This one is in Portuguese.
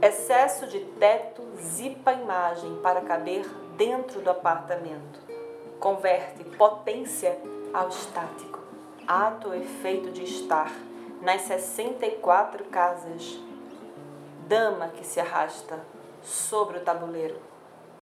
Excesso de teto zipa a imagem para caber dentro do apartamento. Converte potência ao estático. Ato efeito de estar nas 64 casas. Dama que se arrasta sobre o tabuleiro.